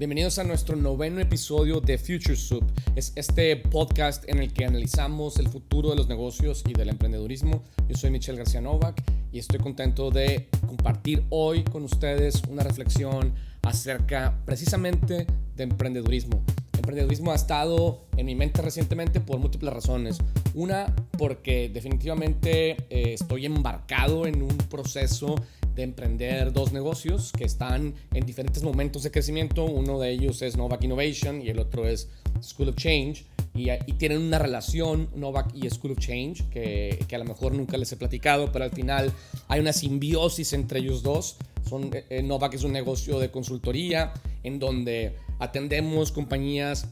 Bienvenidos a nuestro noveno episodio de Future Soup. Es este podcast en el que analizamos el futuro de los negocios y del emprendedurismo. Yo soy Michelle García Novak y estoy contento de compartir hoy con ustedes una reflexión acerca precisamente de emprendedurismo. Emprendedurismo ha estado en mi mente recientemente por múltiples razones. Una, porque definitivamente eh, estoy embarcado en un proceso de emprender dos negocios que están en diferentes momentos de crecimiento. Uno de ellos es Novak Innovation y el otro es School of Change. Y, tienen una relación, Novak y School of Change, que, que, a lo mejor nunca les he platicado, pero al final hay una simbiosis entre ellos dos. Son, eh, eh, Novak es un negocio de consultoría en donde atendemos compañías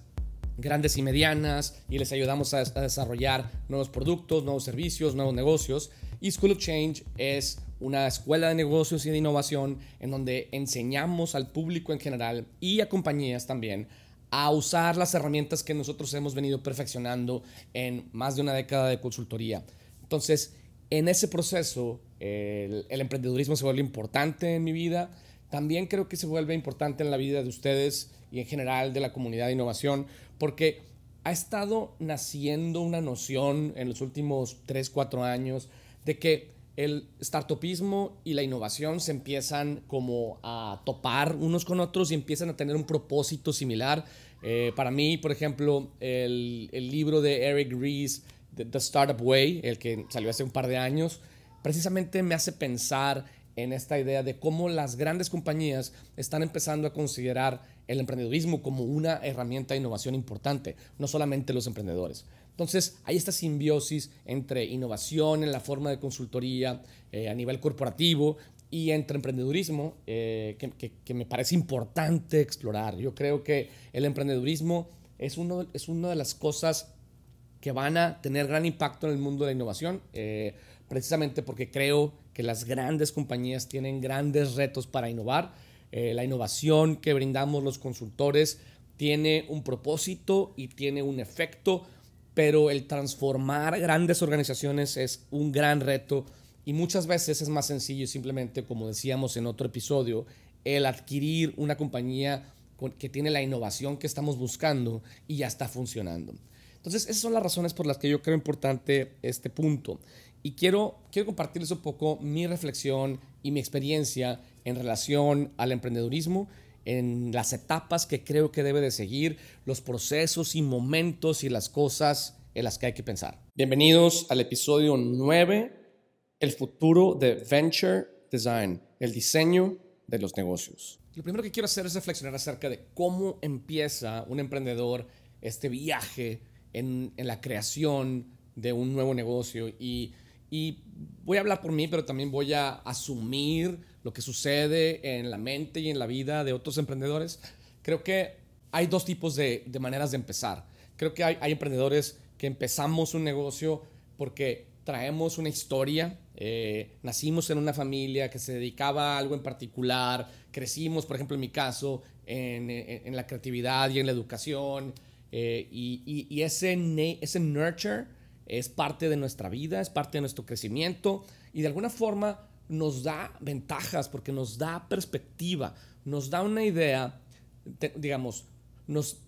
grandes y medianas y les ayudamos a, a desarrollar nuevos productos, nuevos servicios, nuevos negocios. Y School of Change es una escuela de negocios y de innovación en donde enseñamos al público en general y a compañías también a usar las herramientas que nosotros hemos venido perfeccionando en más de una década de consultoría. Entonces, en ese proceso, el, el emprendedurismo se vuelve importante en mi vida. También creo que se vuelve importante en la vida de ustedes y en general de la comunidad de innovación, porque ha estado naciendo una noción en los últimos 3, 4 años de que el startupismo y la innovación se empiezan como a topar unos con otros y empiezan a tener un propósito similar. Eh, para mí, por ejemplo, el, el, libro de Eric Ries, The Startup Way, el que salió hace un par de años, precisamente me hace pensar en esta idea de cómo las grandes compañías están empezando a considerar el emprendedurismo como una herramienta de innovación importante, no solamente los emprendedores. Entonces, hay esta simbiosis entre innovación en la forma de consultoría eh, a nivel corporativo y entre emprendedurismo eh, que, me parece importante explorar. Yo creo que el emprendedurismo es, uno, es una de las cosas que van a tener gran impacto en el mundo de la innovación, eh, precisamente porque creo que las grandes compañías tienen grandes retos para innovar. La innovación que brindamos los consultores tiene un propósito y tiene un efecto pero el transformar grandes organizaciones es un gran reto y muchas veces es más sencillo simplemente, como decíamos en otro episodio, el adquirir una compañía que tiene la innovación que estamos buscando y ya está funcionando. Entonces, esas son las razones por las que yo creo importante este punto. Y quiero, quiero compartirles un poco mi reflexión y mi experiencia en relación al emprendedurismo en las etapas que creo que debe de seguir, los procesos y momentos y las cosas en las que hay que pensar. Bienvenidos al episodio 9, el futuro de Venture Design, el diseño de los negocios. Lo primero que quiero hacer es reflexionar acerca de cómo empieza un emprendedor este viaje en, en la creación de un nuevo negocio y, y voy a hablar por mí, pero también voy a asumir lo que sucede en la mente y en la vida de otros emprendedores, creo que hay dos tipos de, maneras de empezar. Creo que hay, emprendedores que empezamos un negocio porque traemos una historia, eh, nacimos en una familia que se dedicaba a algo en particular, crecimos, por ejemplo, en mi caso, en, la creatividad y en la educación, eh, y, ese, ese nurture es parte de nuestra vida, es parte de nuestro crecimiento, y de alguna forma nos da ventajas, porque nos da perspectiva, nos da una idea, digamos, nos,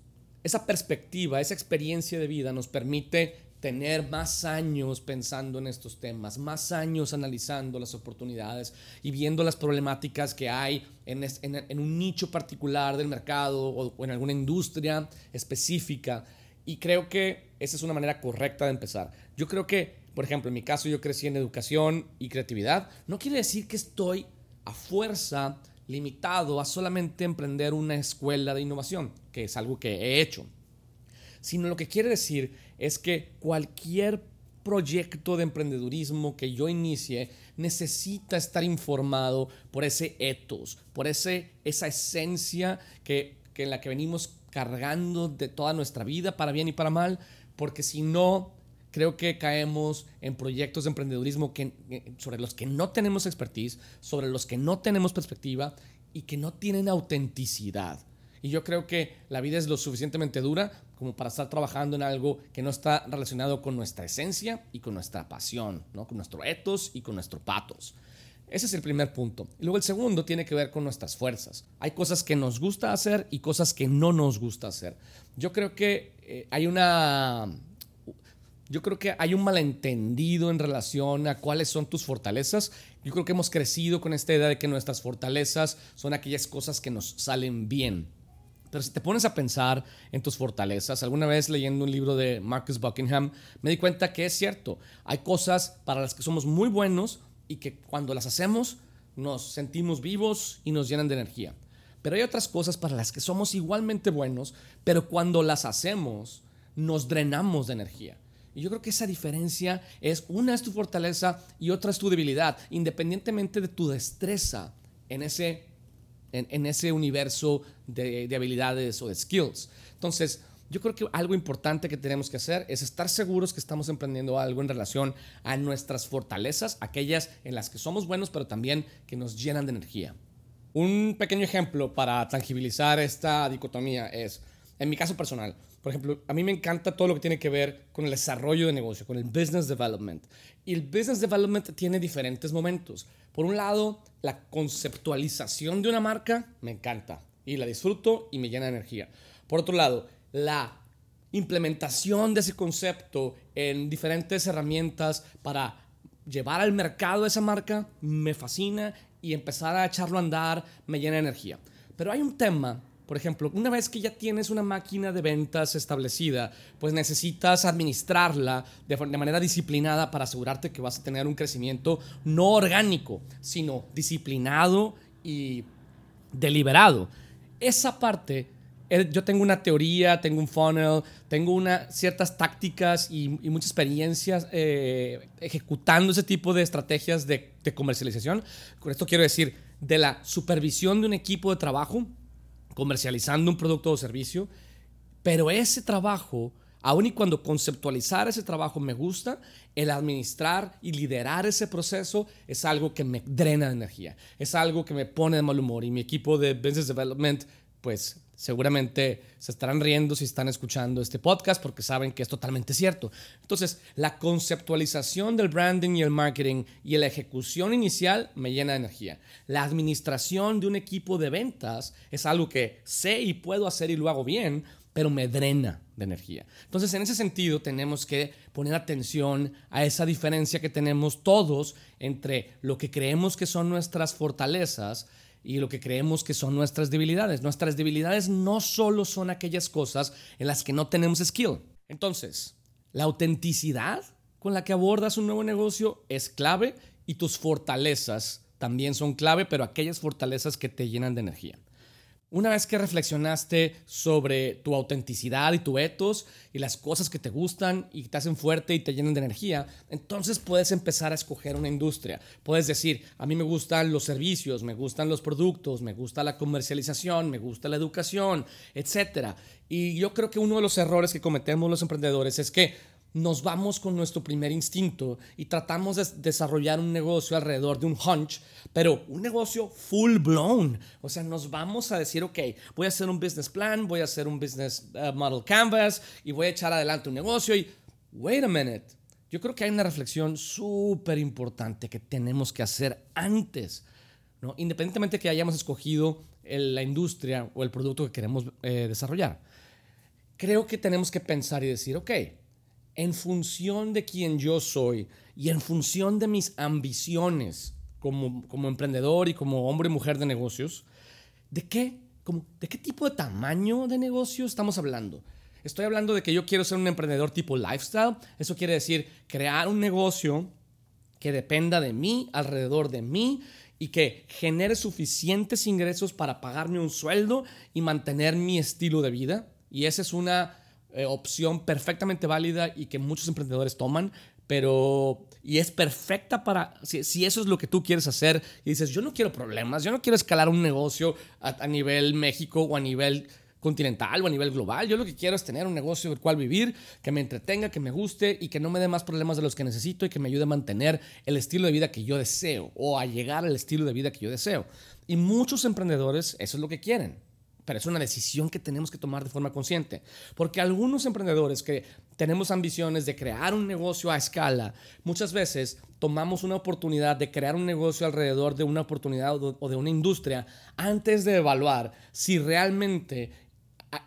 esa perspectiva, esa experiencia de vida nos permite tener más años pensando en estos temas, más años analizando las oportunidades y viendo las problemáticas que hay en, en, un nicho particular del mercado o, o en alguna industria específica. Y creo que esa es una manera correcta de empezar. Yo creo que por ejemplo, en mi caso yo crecí en educación y creatividad, no quiere decir que estoy a fuerza limitado a solamente emprender una escuela de innovación, que es algo que he hecho, sino lo que quiere decir es que cualquier proyecto de emprendedurismo que yo inicie necesita estar informado por ese ethos, por ese, esa esencia que, que en la que venimos cargando de toda nuestra vida, para bien y para mal, porque si no, creo que caemos en proyectos de emprendedurismo eh, sobre los que no tenemos expertise, sobre los que no tenemos perspectiva y que no tienen autenticidad. Y yo creo que la vida es lo suficientemente dura como para estar trabajando en algo que no está relacionado con nuestra esencia y con nuestra pasión, ¿no? con nuestro ethos y con nuestro patos. Ese es el primer punto. Y luego el segundo tiene que ver con nuestras fuerzas. Hay cosas que nos gusta hacer y cosas que no nos gusta hacer. Yo creo que eh, hay una yo creo que hay un malentendido en relación a cuáles son tus fortalezas. Yo creo que hemos crecido con esta idea de que nuestras fortalezas son aquellas cosas que nos salen bien. Pero si te pones a pensar en tus fortalezas, alguna vez leyendo un libro de Marcus Buckingham, me di cuenta que es cierto. Hay cosas para las que somos muy buenos y que cuando las hacemos nos sentimos vivos y nos llenan de energía. Pero hay otras cosas para las que somos igualmente buenos, pero cuando las hacemos nos drenamos de energía. Y yo creo que esa diferencia es, una es tu fortaleza y otra es tu debilidad, independientemente de tu destreza en ese, en, ese universo de, de habilidades o de skills. Entonces, yo creo que algo importante que tenemos que hacer es estar seguros que estamos emprendiendo algo en relación a nuestras fortalezas, aquellas en las que somos buenos, pero también que nos llenan de energía. Un pequeño ejemplo para tangibilizar esta dicotomía es, en mi caso personal, por ejemplo, a mí me encanta todo lo que tiene que ver con el desarrollo de negocio, con el business development. Y el business development tiene diferentes momentos. Por un lado, la conceptualización de una marca me encanta y la disfruto y me llena de energía. Por otro lado, la implementación de ese concepto en diferentes herramientas para llevar al mercado esa marca me fascina y empezar a echarlo a andar me llena de energía. Pero hay un tema por ejemplo, una vez que ya tienes una máquina de ventas establecida, pues necesitas administrarla de, manera disciplinada para asegurarte que vas a tener un crecimiento no orgánico, sino disciplinado y deliberado. Esa parte yo tengo una teoría, tengo un funnel, tengo una, ciertas tácticas y, muchas experiencias eh, ejecutando ese tipo de estrategias de, de, comercialización. Con esto quiero decir, de la supervisión de un equipo de trabajo comercializando un producto o servicio, pero ese trabajo, aun y cuando conceptualizar ese trabajo me gusta, el administrar y liderar ese proceso es algo que me drena de energía, es algo que me pone de mal humor y mi equipo de Business Development, pues seguramente se estarán riendo si están escuchando este podcast porque saben que es totalmente cierto. Entonces, la conceptualización del branding y el marketing y la ejecución inicial me llena de energía. La administración de un equipo de ventas es algo que sé y puedo hacer y lo hago bien, pero me drena de energía. Entonces, en ese sentido, tenemos que poner atención a esa diferencia que tenemos todos entre lo que creemos que son nuestras fortalezas y lo que creemos que son nuestras debilidades. Nuestras debilidades no solo son aquellas cosas en las que no tenemos skill. Entonces, la autenticidad con la que abordas un nuevo negocio es clave y tus fortalezas también son clave, pero aquellas fortalezas que te llenan de energía. Una vez que reflexionaste sobre tu autenticidad y tu etos y las cosas que te gustan y te hacen fuerte y te llenan de energía, entonces puedes empezar a escoger una industria. Puedes decir, a mí me gustan los servicios, me gustan los productos, me gusta la comercialización, me gusta la educación, etc. Y yo creo que uno de los errores que cometemos los emprendedores es que nos vamos con nuestro primer instinto y tratamos de desarrollar un negocio alrededor de un hunch, pero un negocio full blown. O sea, nos vamos a decir, ok, voy a hacer un business plan, voy a hacer un business uh, model canvas y voy a echar adelante un negocio y, wait a minute, yo creo que hay una reflexión súper importante que tenemos que hacer antes, ¿no? independientemente que hayamos escogido la industria o el producto que queremos eh, desarrollar. Creo que tenemos que pensar y decir, ok, en función de quién yo soy y en función de mis ambiciones como, como emprendedor y como hombre y mujer de negocios, ¿de qué, como, ¿de qué tipo de tamaño de negocio estamos hablando? Estoy hablando de que yo quiero ser un emprendedor tipo lifestyle. Eso quiere decir crear un negocio que dependa de mí, alrededor de mí, y que genere suficientes ingresos para pagarme un sueldo y mantener mi estilo de vida. Y esa es una eh, opción perfectamente válida y que muchos emprendedores toman, pero y es perfecta para, si, eso es lo que tú quieres hacer y dices, yo no quiero problemas, yo no quiero escalar un negocio a, nivel México o a nivel continental o a nivel global, yo lo que quiero es tener un negocio del cual vivir, que me entretenga, que me guste y que no me dé más problemas de los que necesito y que me ayude a mantener el estilo de vida que yo deseo o a llegar al estilo de vida que yo deseo. Y muchos emprendedores eso es lo que quieren pero es una decisión que tenemos que tomar de forma consciente. Porque algunos emprendedores que tenemos ambiciones de crear un negocio a escala, muchas veces tomamos una oportunidad de crear un negocio alrededor de una oportunidad o de una industria antes de evaluar si realmente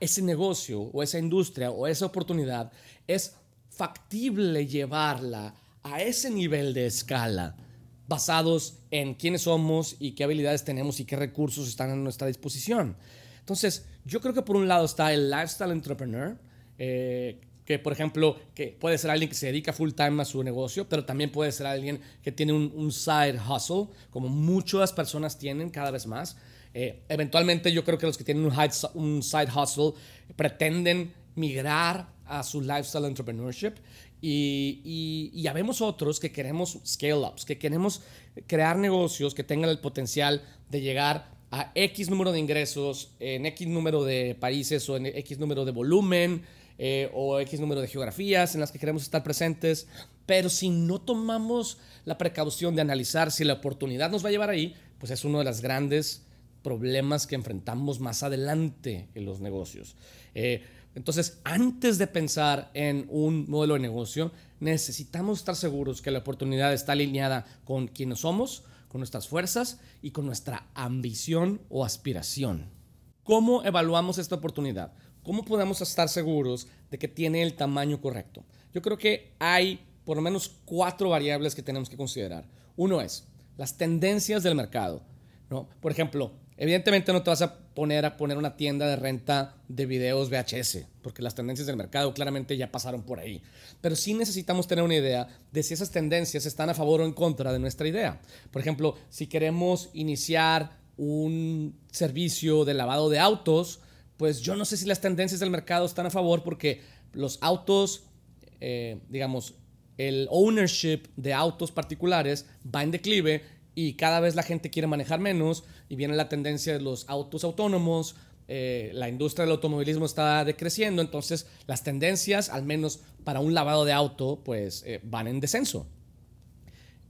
ese negocio o esa industria o esa oportunidad es factible llevarla a ese nivel de escala basados en quiénes somos y qué habilidades tenemos y qué recursos están a nuestra disposición. Entonces, yo creo que por un lado está el lifestyle entrepreneur, eh, que por ejemplo, que puede ser alguien que se dedica full time a su negocio, pero también puede ser alguien que tiene un, side hustle, como muchas personas tienen cada vez más. Eh, eventualmente yo creo que los que tienen un, side hustle pretenden migrar a su lifestyle entrepreneurship y, y, ya vemos otros que queremos scale ups, que queremos crear negocios que tengan el potencial de llegar a X número de ingresos en X número de países o en X número de volumen eh, o X número de geografías en las que queremos estar presentes. Pero si no tomamos la precaución de analizar si la oportunidad nos va a llevar ahí, pues es uno de los grandes problemas que enfrentamos más adelante en los negocios. Eh, entonces, antes de pensar en un modelo de negocio, necesitamos estar seguros que la oportunidad está alineada con quienes somos, con nuestras fuerzas y con nuestra ambición o aspiración. ¿Cómo evaluamos esta oportunidad? ¿Cómo podemos estar seguros de que tiene el tamaño correcto? Yo creo que hay por lo menos cuatro variables que tenemos que considerar. Uno es las tendencias del mercado. ¿no? Por ejemplo, Evidentemente no te vas a poner a poner una tienda de renta de videos VHS, porque las tendencias del mercado claramente ya pasaron por ahí. Pero sí necesitamos tener una idea de si esas tendencias están a favor o en contra de nuestra idea. Por ejemplo, si queremos iniciar un servicio de lavado de autos, pues yo no sé si las tendencias del mercado están a favor porque los autos, eh, digamos, el ownership de autos particulares va en declive y cada vez la gente quiere manejar menos y viene la tendencia de los autos autónomos, eh, la industria del automovilismo está decreciendo, entonces las tendencias, al menos para un lavado de auto, pues eh, van en descenso.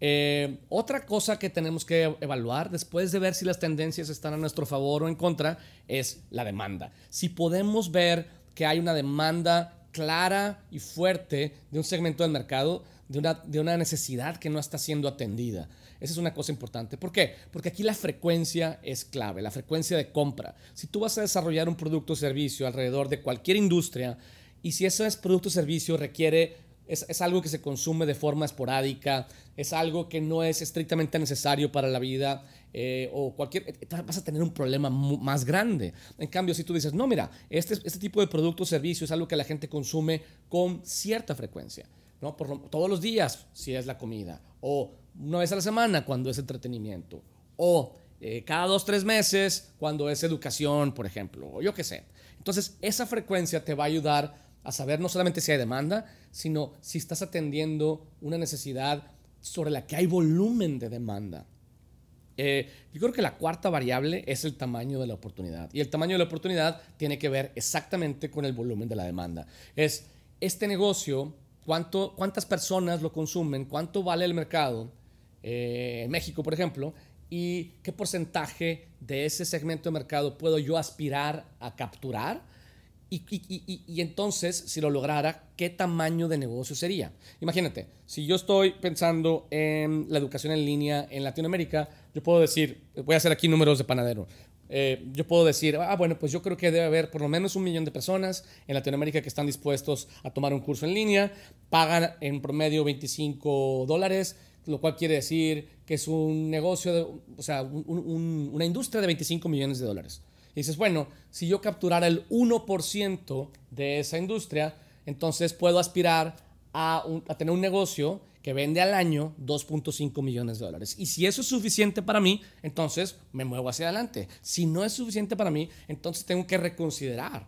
Eh, otra cosa que tenemos que evaluar después de ver si las tendencias están a nuestro favor o en contra es la demanda. Si podemos ver que hay una demanda clara y fuerte de un segmento del mercado, de una, de una necesidad que no está siendo atendida. Esa es una cosa importante. ¿Por qué? Porque aquí la frecuencia es clave, la frecuencia de compra. Si tú vas a desarrollar un producto o servicio alrededor de cualquier industria y si ese producto o servicio requiere, es, algo que se consume de forma esporádica, es algo que no es estrictamente necesario para la vida eh, o cualquier, eh, vas a tener un problema más grande. En cambio, si tú dices, no, mira, este, este tipo de producto o servicio es algo que la gente consume con cierta frecuencia. ¿No? Por, todos los días, si es la comida, o una vez a la semana cuando es entretenimiento, o eh, cada dos, tres meses cuando es educación, por ejemplo, o yo qué sé. Entonces, esa frecuencia te va a ayudar a saber no solamente si hay demanda, sino si estás atendiendo una necesidad sobre la que hay volumen de demanda. Eh, yo creo que la cuarta variable es el tamaño de la oportunidad. Y el tamaño de la oportunidad tiene que ver exactamente con el volumen de la demanda. Es este negocio cuánto, cuántas personas lo consumen, cuánto vale el mercado eh, en México, por ejemplo, y qué porcentaje de ese segmento de mercado puedo yo aspirar a capturar. Y, y, y, entonces, si lo lograra, ¿qué tamaño de negocio sería? Imagínate, si yo estoy pensando en la educación en línea en Latinoamérica, yo puedo decir, voy a hacer aquí números de panadero. Eh, yo puedo decir, ah, bueno, pues yo creo que debe haber por lo menos un millón de personas en Latinoamérica que están dispuestos a tomar un curso en línea, pagan en promedio 25 dólares, lo cual quiere decir que es un negocio, o sea, una industria de 25 millones de dólares. Y dices, bueno, si yo capturara el 1% de esa industria, entonces puedo aspirar a, a tener un negocio que vende al año 2.5 millones de dólares. Y si eso es suficiente para mí, entonces me muevo hacia adelante. Si no es suficiente para mí, entonces tengo que reconsiderar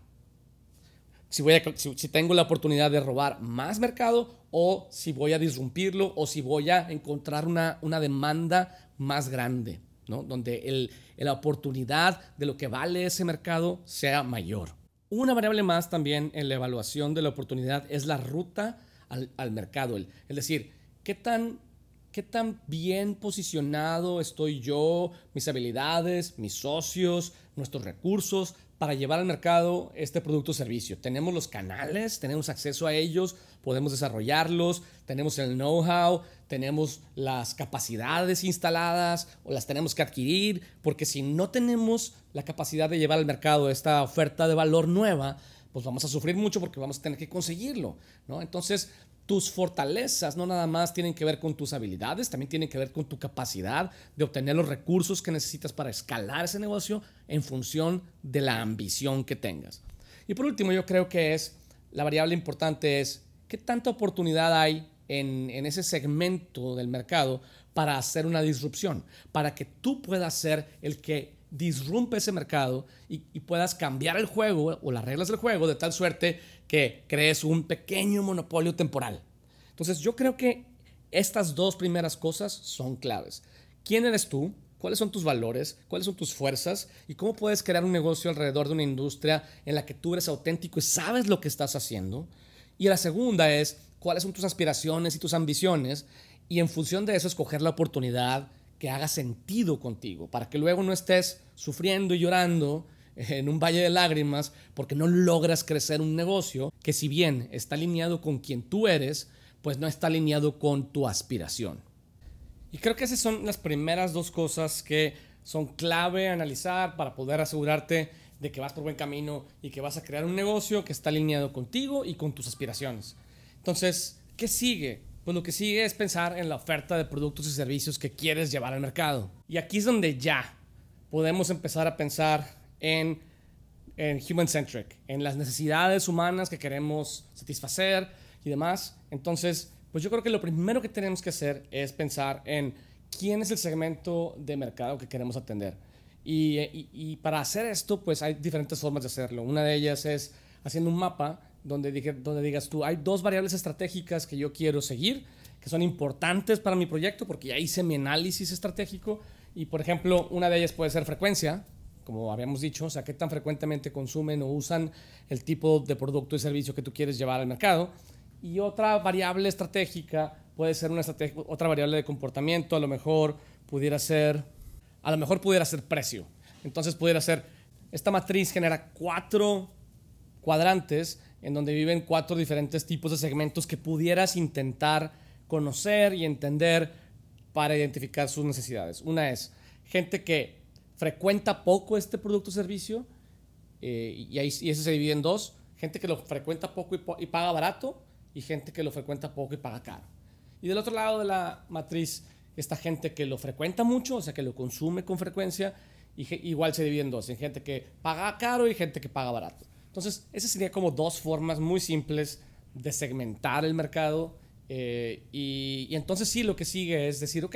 si, voy si, tengo la oportunidad de robar más mercado o si voy a disrumpirlo o si voy a encontrar una, una demanda más grande, ¿no? donde el, la oportunidad de lo que vale ese mercado sea mayor. Una variable más también en la evaluación de la oportunidad es la ruta al, al mercado, es decir, ¿Qué tan, qué tan bien posicionado estoy yo, mis habilidades, mis socios, nuestros recursos para llevar al mercado este producto o servicio. Tenemos los canales, tenemos acceso a ellos, podemos desarrollarlos, tenemos el know-how, tenemos las capacidades instaladas o las tenemos que adquirir, porque si no tenemos la capacidad de llevar al mercado esta oferta de valor nueva, pues vamos a sufrir mucho porque vamos a tener que conseguirlo, ¿no? Entonces, tus fortalezas no nada más tienen que ver con tus habilidades, también tienen que ver con tu capacidad de obtener los recursos que necesitas para escalar ese negocio en función de la ambición que tengas. Y por último, yo creo que es la variable importante es qué tanta oportunidad hay en, ese segmento del mercado para hacer una disrupción, para que tú puedas ser el que disrumpe ese mercado y, puedas cambiar el juego o las reglas del juego de tal suerte que crees un pequeño monopolio temporal. Entonces yo creo que estas dos primeras cosas son claves. ¿Quién eres tú? ¿Cuáles son tus valores? ¿Cuáles son tus fuerzas? ¿Y cómo puedes crear un negocio alrededor de una industria en la que tú eres auténtico y sabes lo que estás haciendo? Y la segunda es, ¿cuáles son tus aspiraciones y tus ambiciones? Y en función de eso, escoger la oportunidad que haga sentido contigo, para que luego no estés sufriendo y llorando en un valle de lágrimas porque no logras crecer un negocio que si bien está alineado con quien tú eres, pues no está alineado con tu aspiración. Y creo que esas son las primeras dos cosas que son clave analizar para poder asegurarte de que vas por buen camino y que vas a crear un negocio que está alineado contigo y con tus aspiraciones. Entonces, ¿qué sigue? Pues lo que sigue es pensar en la oferta de productos y servicios que quieres llevar al mercado. Y aquí es donde ya podemos empezar a pensar en, en human-centric, en las necesidades humanas que queremos satisfacer y demás. Entonces, pues yo creo que lo primero que tenemos que hacer es pensar en quién es el segmento de mercado que queremos atender. Y, y, para hacer esto, pues hay diferentes formas de hacerlo. Una de ellas es haciendo un mapa donde, donde digas tú, hay dos variables estratégicas que yo quiero seguir, que son importantes para mi proyecto, porque ya hice mi análisis estratégico. Y, por ejemplo, una de ellas puede ser frecuencia, como habíamos dicho, o sea, qué tan frecuentemente consumen o usan el tipo de producto y servicio que tú quieres llevar al mercado. Y otra variable estratégica puede ser una otra variable de comportamiento, a lo mejor pudiera ser, a lo mejor pudiera ser precio. Entonces pudiera ser, esta matriz genera cuatro cuadrantes en donde viven cuatro diferentes tipos de segmentos que pudieras intentar conocer y entender para identificar sus necesidades. Una es gente que frecuenta poco este producto o servicio, eh, y, y ese se divide en dos, gente que lo frecuenta poco y, paga barato, y gente que lo frecuenta poco y paga caro. Y del otro lado de la matriz está gente que lo frecuenta mucho, o sea, que lo consume con frecuencia, y igual se divide en dos, en gente que paga caro y gente que paga barato. Entonces, esas serían como dos formas muy simples de segmentar el mercado. Eh, y, y, entonces sí, lo que sigue es decir, ok,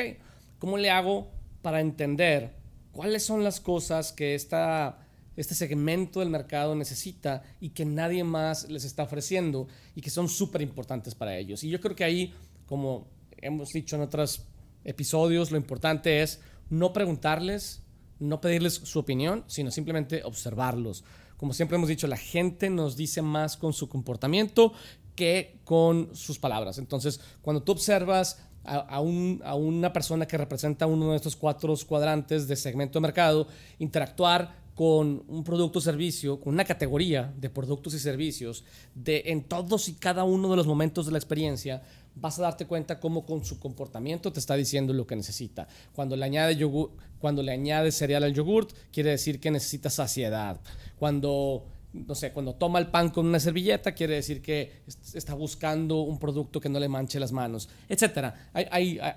¿cómo le hago para entender cuáles son las cosas que esta, este segmento del mercado necesita y que nadie más les está ofreciendo y que son súper importantes para ellos. Y yo creo que ahí, como hemos dicho en otros episodios, lo importante es no preguntarles, no pedirles su opinión, sino simplemente observarlos. Como siempre hemos dicho, la gente nos dice más con su comportamiento que con sus palabras. Entonces, cuando tú observas a, una persona que representa uno de estos cuatro cuadrantes de segmento de mercado, interactuar con un producto o servicio, con una categoría de productos y servicios, en todos y cada uno de los momentos de la experiencia, vas a darte cuenta cómo con su comportamiento te está diciendo lo que necesita. Cuando le añade, yogur, cuando le añade cereal al yogurt, quiere decir que necesita saciedad. Cuando no sé, cuando toma el pan con una servilleta, quiere decir que está buscando un producto que no le manche las manos, etc.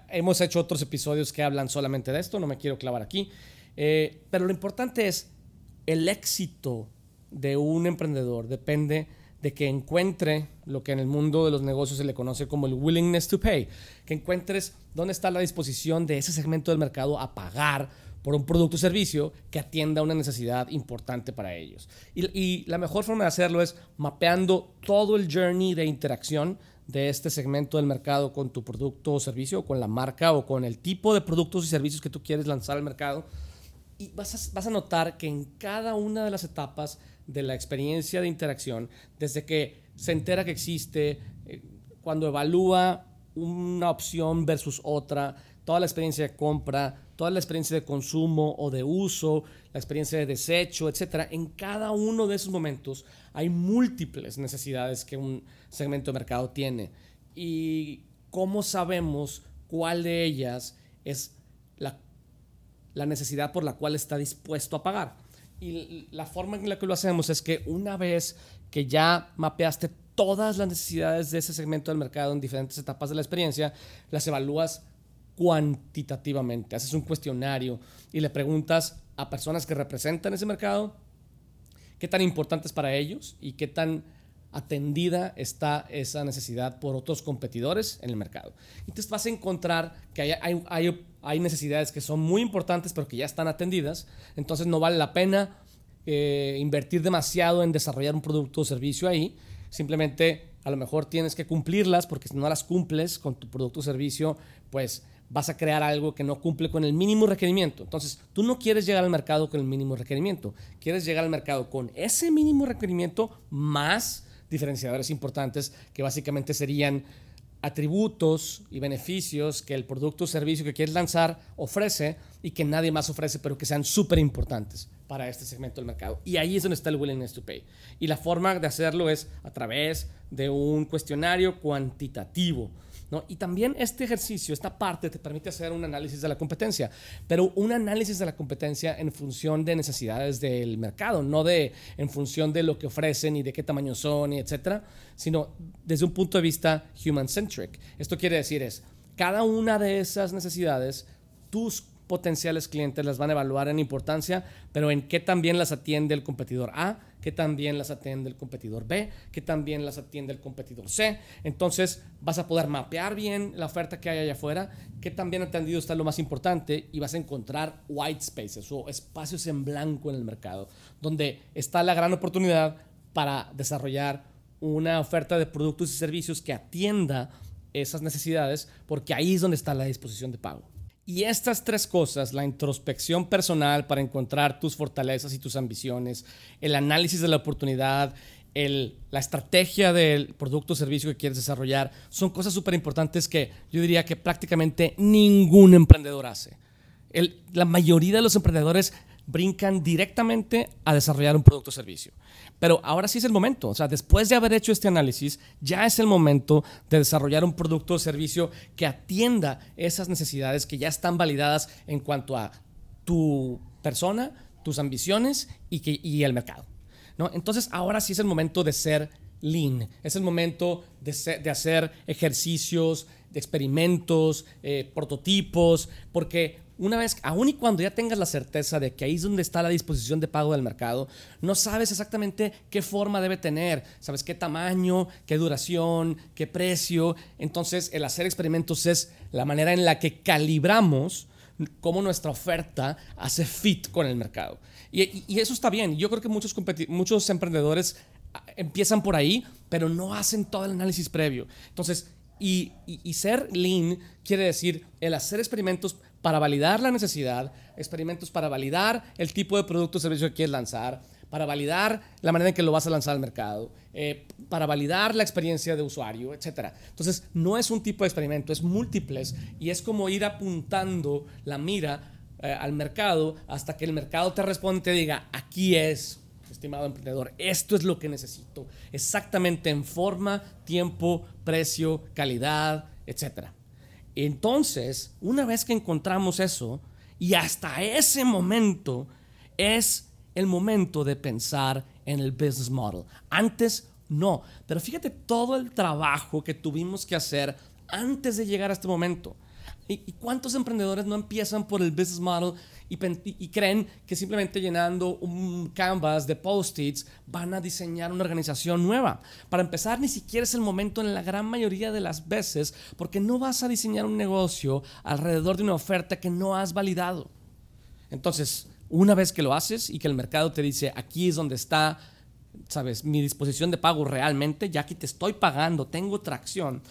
hemos hecho otros episodios que hablan solamente de esto, no me quiero clavar aquí. Eh, pero lo importante es el éxito de un emprendedor depende de que encuentre lo que en el mundo de los negocios se le conoce como el willingness to pay, que encuentres dónde está la disposición de ese segmento del mercado a pagar por un producto o servicio que atienda una necesidad importante para ellos. Y, la mejor forma de hacerlo es mapeando todo el journey de interacción de este segmento del mercado con tu producto o servicio, con la marca o con el tipo de productos y servicios que tú quieres lanzar al mercado. Y vas a, vas a notar que en cada una de las etapas de la experiencia de interacción, desde que se entera que existe, eh, cuando evalúa una opción versus otra, toda la experiencia de compra, toda la experiencia de consumo o de uso, la experiencia de desecho, etc. En cada uno de esos momentos hay múltiples necesidades que un segmento de mercado tiene. Y cómo sabemos cuál de ellas es la, la necesidad por la cual está dispuesto a pagar. Y la forma en la que lo hacemos es que una vez que ya mapeaste todas las necesidades de ese segmento del mercado en diferentes etapas de la experiencia, las evalúas cuantitativamente. Haces un cuestionario y le preguntas a personas que representan ese mercado qué tan importante es para ellos y qué tan atendida está esa necesidad por otros competidores en el mercado. Entonces vas a encontrar que hay, hay, hay necesidades que son muy importantes pero que ya están atendidas, entonces no vale la pena eh, invertir demasiado en desarrollar un producto o servicio ahí, simplemente a lo mejor tienes que cumplirlas porque si no las cumples con tu producto o servicio, pues vas a crear algo que no cumple con el mínimo requerimiento. Entonces, tú no quieres llegar al mercado con el mínimo requerimiento, quieres llegar al mercado con ese mínimo requerimiento más diferenciadores importantes que básicamente serían atributos y beneficios que el producto o servicio que quieres lanzar ofrece y que nadie más ofrece, pero que sean súper importantes para este segmento del mercado. Y ahí es donde está el willingness to pay. Y la forma de hacerlo es a través de un cuestionario cuantitativo y también este ejercicio, esta parte, te permite hacer un análisis de la competencia, pero un análisis de la competencia en función de necesidades del mercado, no de en función de lo que ofrecen y de qué tamaño son, y etcétera, sino desde un punto de vista human-centric. Esto quiere decir es, cada una de esas necesidades, tus potenciales clientes las van a evaluar en importancia, pero en qué también las atiende el competidor A, qué también las atiende el competidor B, qué también las atiende el competidor C. Entonces vas a poder mapear bien la oferta que hay allá afuera, qué también atendido está lo más importante y vas a encontrar white spaces o espacios en blanco en el mercado, donde está la gran oportunidad para desarrollar una oferta de productos y servicios que atienda esas necesidades, porque ahí es donde está la disposición de pago. Y estas tres cosas, la introspección personal para encontrar tus fortalezas y tus ambiciones, el análisis de la oportunidad, la estrategia del producto o servicio que quieres desarrollar, son cosas súper importantes que yo diría que prácticamente ningún emprendedor hace. la mayoría de los emprendedores brincan directamente a desarrollar un producto o servicio. Pero ahora sí es el momento, o sea, después de haber hecho este análisis, ya es el momento de desarrollar un producto o servicio que atienda esas necesidades que ya están validadas en cuanto a tu persona, tus ambiciones y, que, y el mercado. ¿no? Entonces, ahora sí es el momento de ser lean, es el momento de, hacer ejercicios, de experimentos, eh, prototipos, porque una vez, aun y cuando ya tengas la certeza de que ahí es donde está la disposición de pago del mercado, no sabes exactamente qué forma debe tener, sabes qué tamaño, qué duración, qué precio. Entonces, el hacer experimentos es la manera en la que calibramos cómo nuestra oferta hace fit con el mercado. Y, eso está bien. Yo creo que muchos, muchos emprendedores ah, empiezan por ahí, pero no hacen todo el análisis previo. Entonces, y, y, ser lean quiere decir el hacer experimentos para validar la necesidad, experimentos para validar el tipo de producto o servicio que quieres lanzar, para validar la manera en que lo vas a lanzar al mercado, eh, para validar la experiencia de usuario, etc. Entonces, no es un tipo de experimento, es múltiples y es como ir apuntando la mira eh, al mercado hasta que el mercado te responde y te diga, aquí es, estimado emprendedor, esto es lo que necesito, exactamente en forma, tiempo, precio, calidad, etcétera. Entonces, una vez que encontramos eso, y hasta ese momento es el momento de pensar en el business model. Antes no, pero fíjate todo el trabajo que tuvimos que hacer antes de llegar a este momento. ¿Y, cuántos emprendedores no empiezan por el business model y, creen que simplemente llenando un canvas de post-its van a diseñar una organización nueva? Para empezar, ni siquiera es el momento en la gran mayoría de las veces porque no vas a diseñar un negocio alrededor de una oferta que no has validado. Entonces, una vez que lo haces y que el mercado te dice, aquí es donde está, sabes, mi disposición de pago realmente, ya que te estoy pagando, tengo tracción,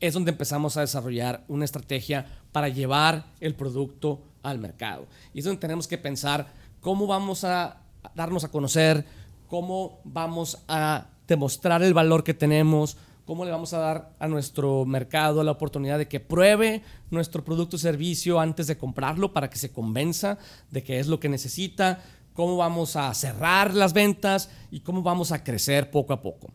es donde empezamos a desarrollar una estrategia para llevar el producto al mercado. Y es donde tenemos que pensar cómo vamos a darnos a conocer, cómo vamos a demostrar el valor que tenemos, cómo le vamos a dar a nuestro mercado la oportunidad de que pruebe nuestro producto o servicio antes de comprarlo para que se convenza de que es lo que necesita, cómo vamos a cerrar las ventas y cómo vamos a crecer poco a poco.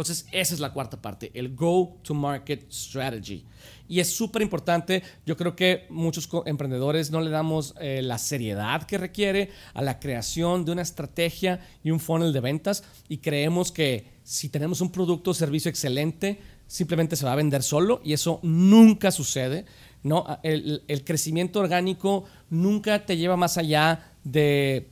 Entonces, esa es la cuarta parte, el go-to-market strategy. Y es súper importante, yo creo que muchos emprendedores no le damos eh, la seriedad que requiere a la creación de una estrategia y un funnel de ventas y creemos que si tenemos un producto o servicio excelente, simplemente se va a vender solo y eso nunca sucede. ¿no? El, el crecimiento orgánico nunca te lleva más allá de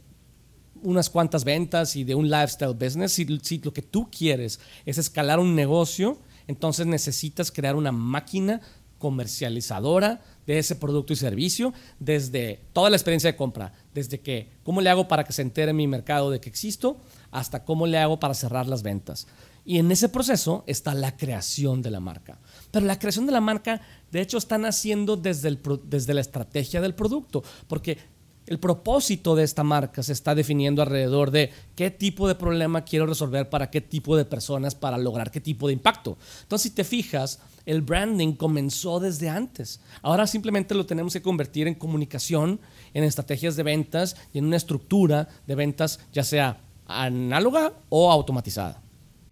unas cuantas ventas y de un lifestyle business. Si, si, lo que tú quieres es escalar un negocio, entonces necesitas crear una máquina comercializadora de ese producto y servicio desde toda la experiencia de compra, desde que cómo le hago para que se entere mi mercado de que existo hasta cómo le hago para cerrar las ventas. Y en ese proceso está la creación de la marca. Pero la creación de la marca, de hecho, están haciendo desde, el, desde la estrategia del producto, porque el propósito de esta marca se está definiendo alrededor de qué tipo de problema quiero resolver para qué tipo de personas para lograr qué tipo de impacto. Entonces, si te fijas, el branding comenzó desde antes. Ahora simplemente lo tenemos que convertir en comunicación, en estrategias de ventas y en una estructura de ventas, ya sea análoga o automatizada.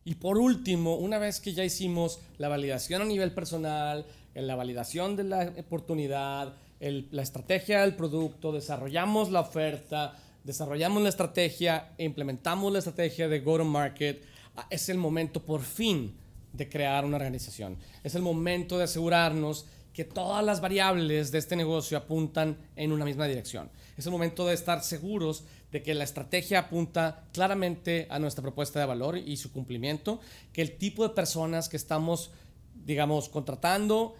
Y por último, una vez que ya hicimos la validación a nivel personal, la validación de la oportunidad, la estrategia del producto, desarrollamos la oferta, desarrollamos la estrategia, implementamos la estrategia de go-to-market, ah, es el momento por fin de crear una organización. Es el momento de asegurarnos que todas las variables de este negocio apuntan en una misma dirección. Es el momento de estar seguros de que la estrategia apunta claramente a nuestra propuesta de valor y su cumplimiento, que el tipo de personas que estamos, digamos, contratando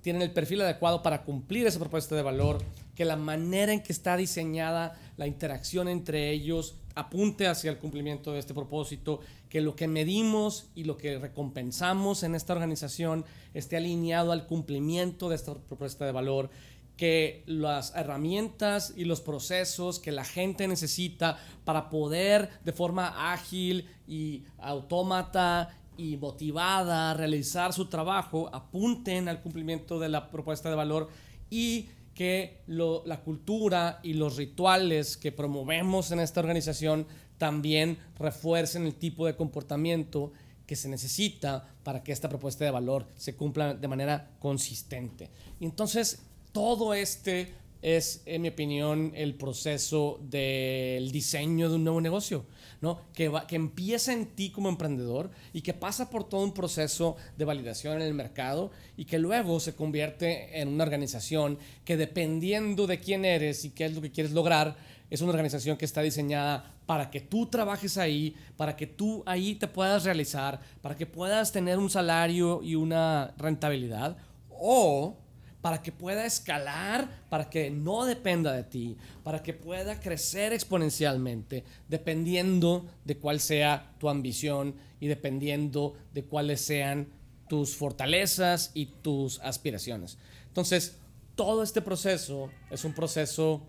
tienen el perfil adecuado para cumplir esa propuesta de valor, que la manera en que está diseñada la interacción entre ellos apunte hacia el cumplimiento de este propósito, que lo que medimos y lo que recompensamos en esta organización esté alineado al cumplimiento de esta propuesta de valor, que las herramientas y los procesos que la gente necesita para poder de forma ágil y autómata y motivada a realizar su trabajo apunten al cumplimiento de la propuesta de valor y que la cultura y los rituales que promovemos en esta organización también refuercen el tipo de comportamiento que se necesita para que esta propuesta de valor se cumpla de manera consistente. Entonces todo este es, en mi opinión, el proceso del diseño de un nuevo negocio. ¿No? Que, que empieza en ti como emprendedor y que pasa por todo un proceso de validación en el mercado y que luego se convierte en una organización que dependiendo de quién eres y qué es lo que quieres lograr, es una organización que está diseñada para que tú trabajes ahí, para que tú ahí te puedas realizar, para que puedas tener un salario y una rentabilidad o para que pueda escalar, para que no dependa de ti, para que pueda crecer exponencialmente, dependiendo de cuál sea tu ambición y dependiendo de cuáles sean tus fortalezas y tus aspiraciones. Entonces, todo este proceso es un proceso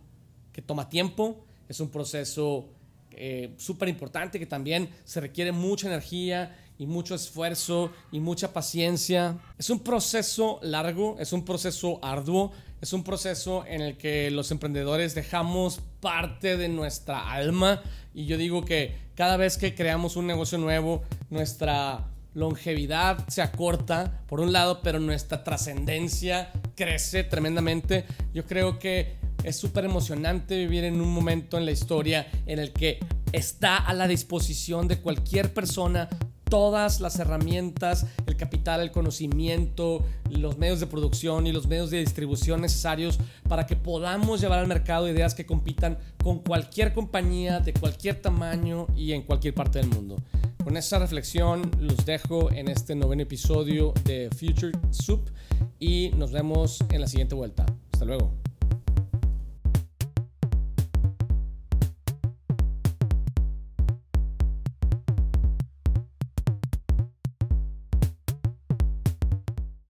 que toma tiempo, es un proceso eh, súper importante que también se requiere mucha energía y mucho esfuerzo y mucha paciencia. Es un proceso largo, es un proceso arduo, es un proceso en el que los emprendedores dejamos parte de nuestra alma y yo digo que cada vez que creamos un negocio nuevo, nuestra longevidad se acorta por un lado, pero nuestra trascendencia crece tremendamente. Yo creo que es súper emocionante vivir en un momento en la historia en el que está a la disposición de cualquier persona todas las herramientas, el capital, el conocimiento, los medios de producción y los medios de distribución necesarios para que podamos llevar al mercado ideas que compitan con cualquier compañía de cualquier tamaño y en cualquier parte del mundo. Con esa reflexión los dejo en este noveno episodio de Future Soup y nos vemos en la siguiente vuelta. Hasta luego.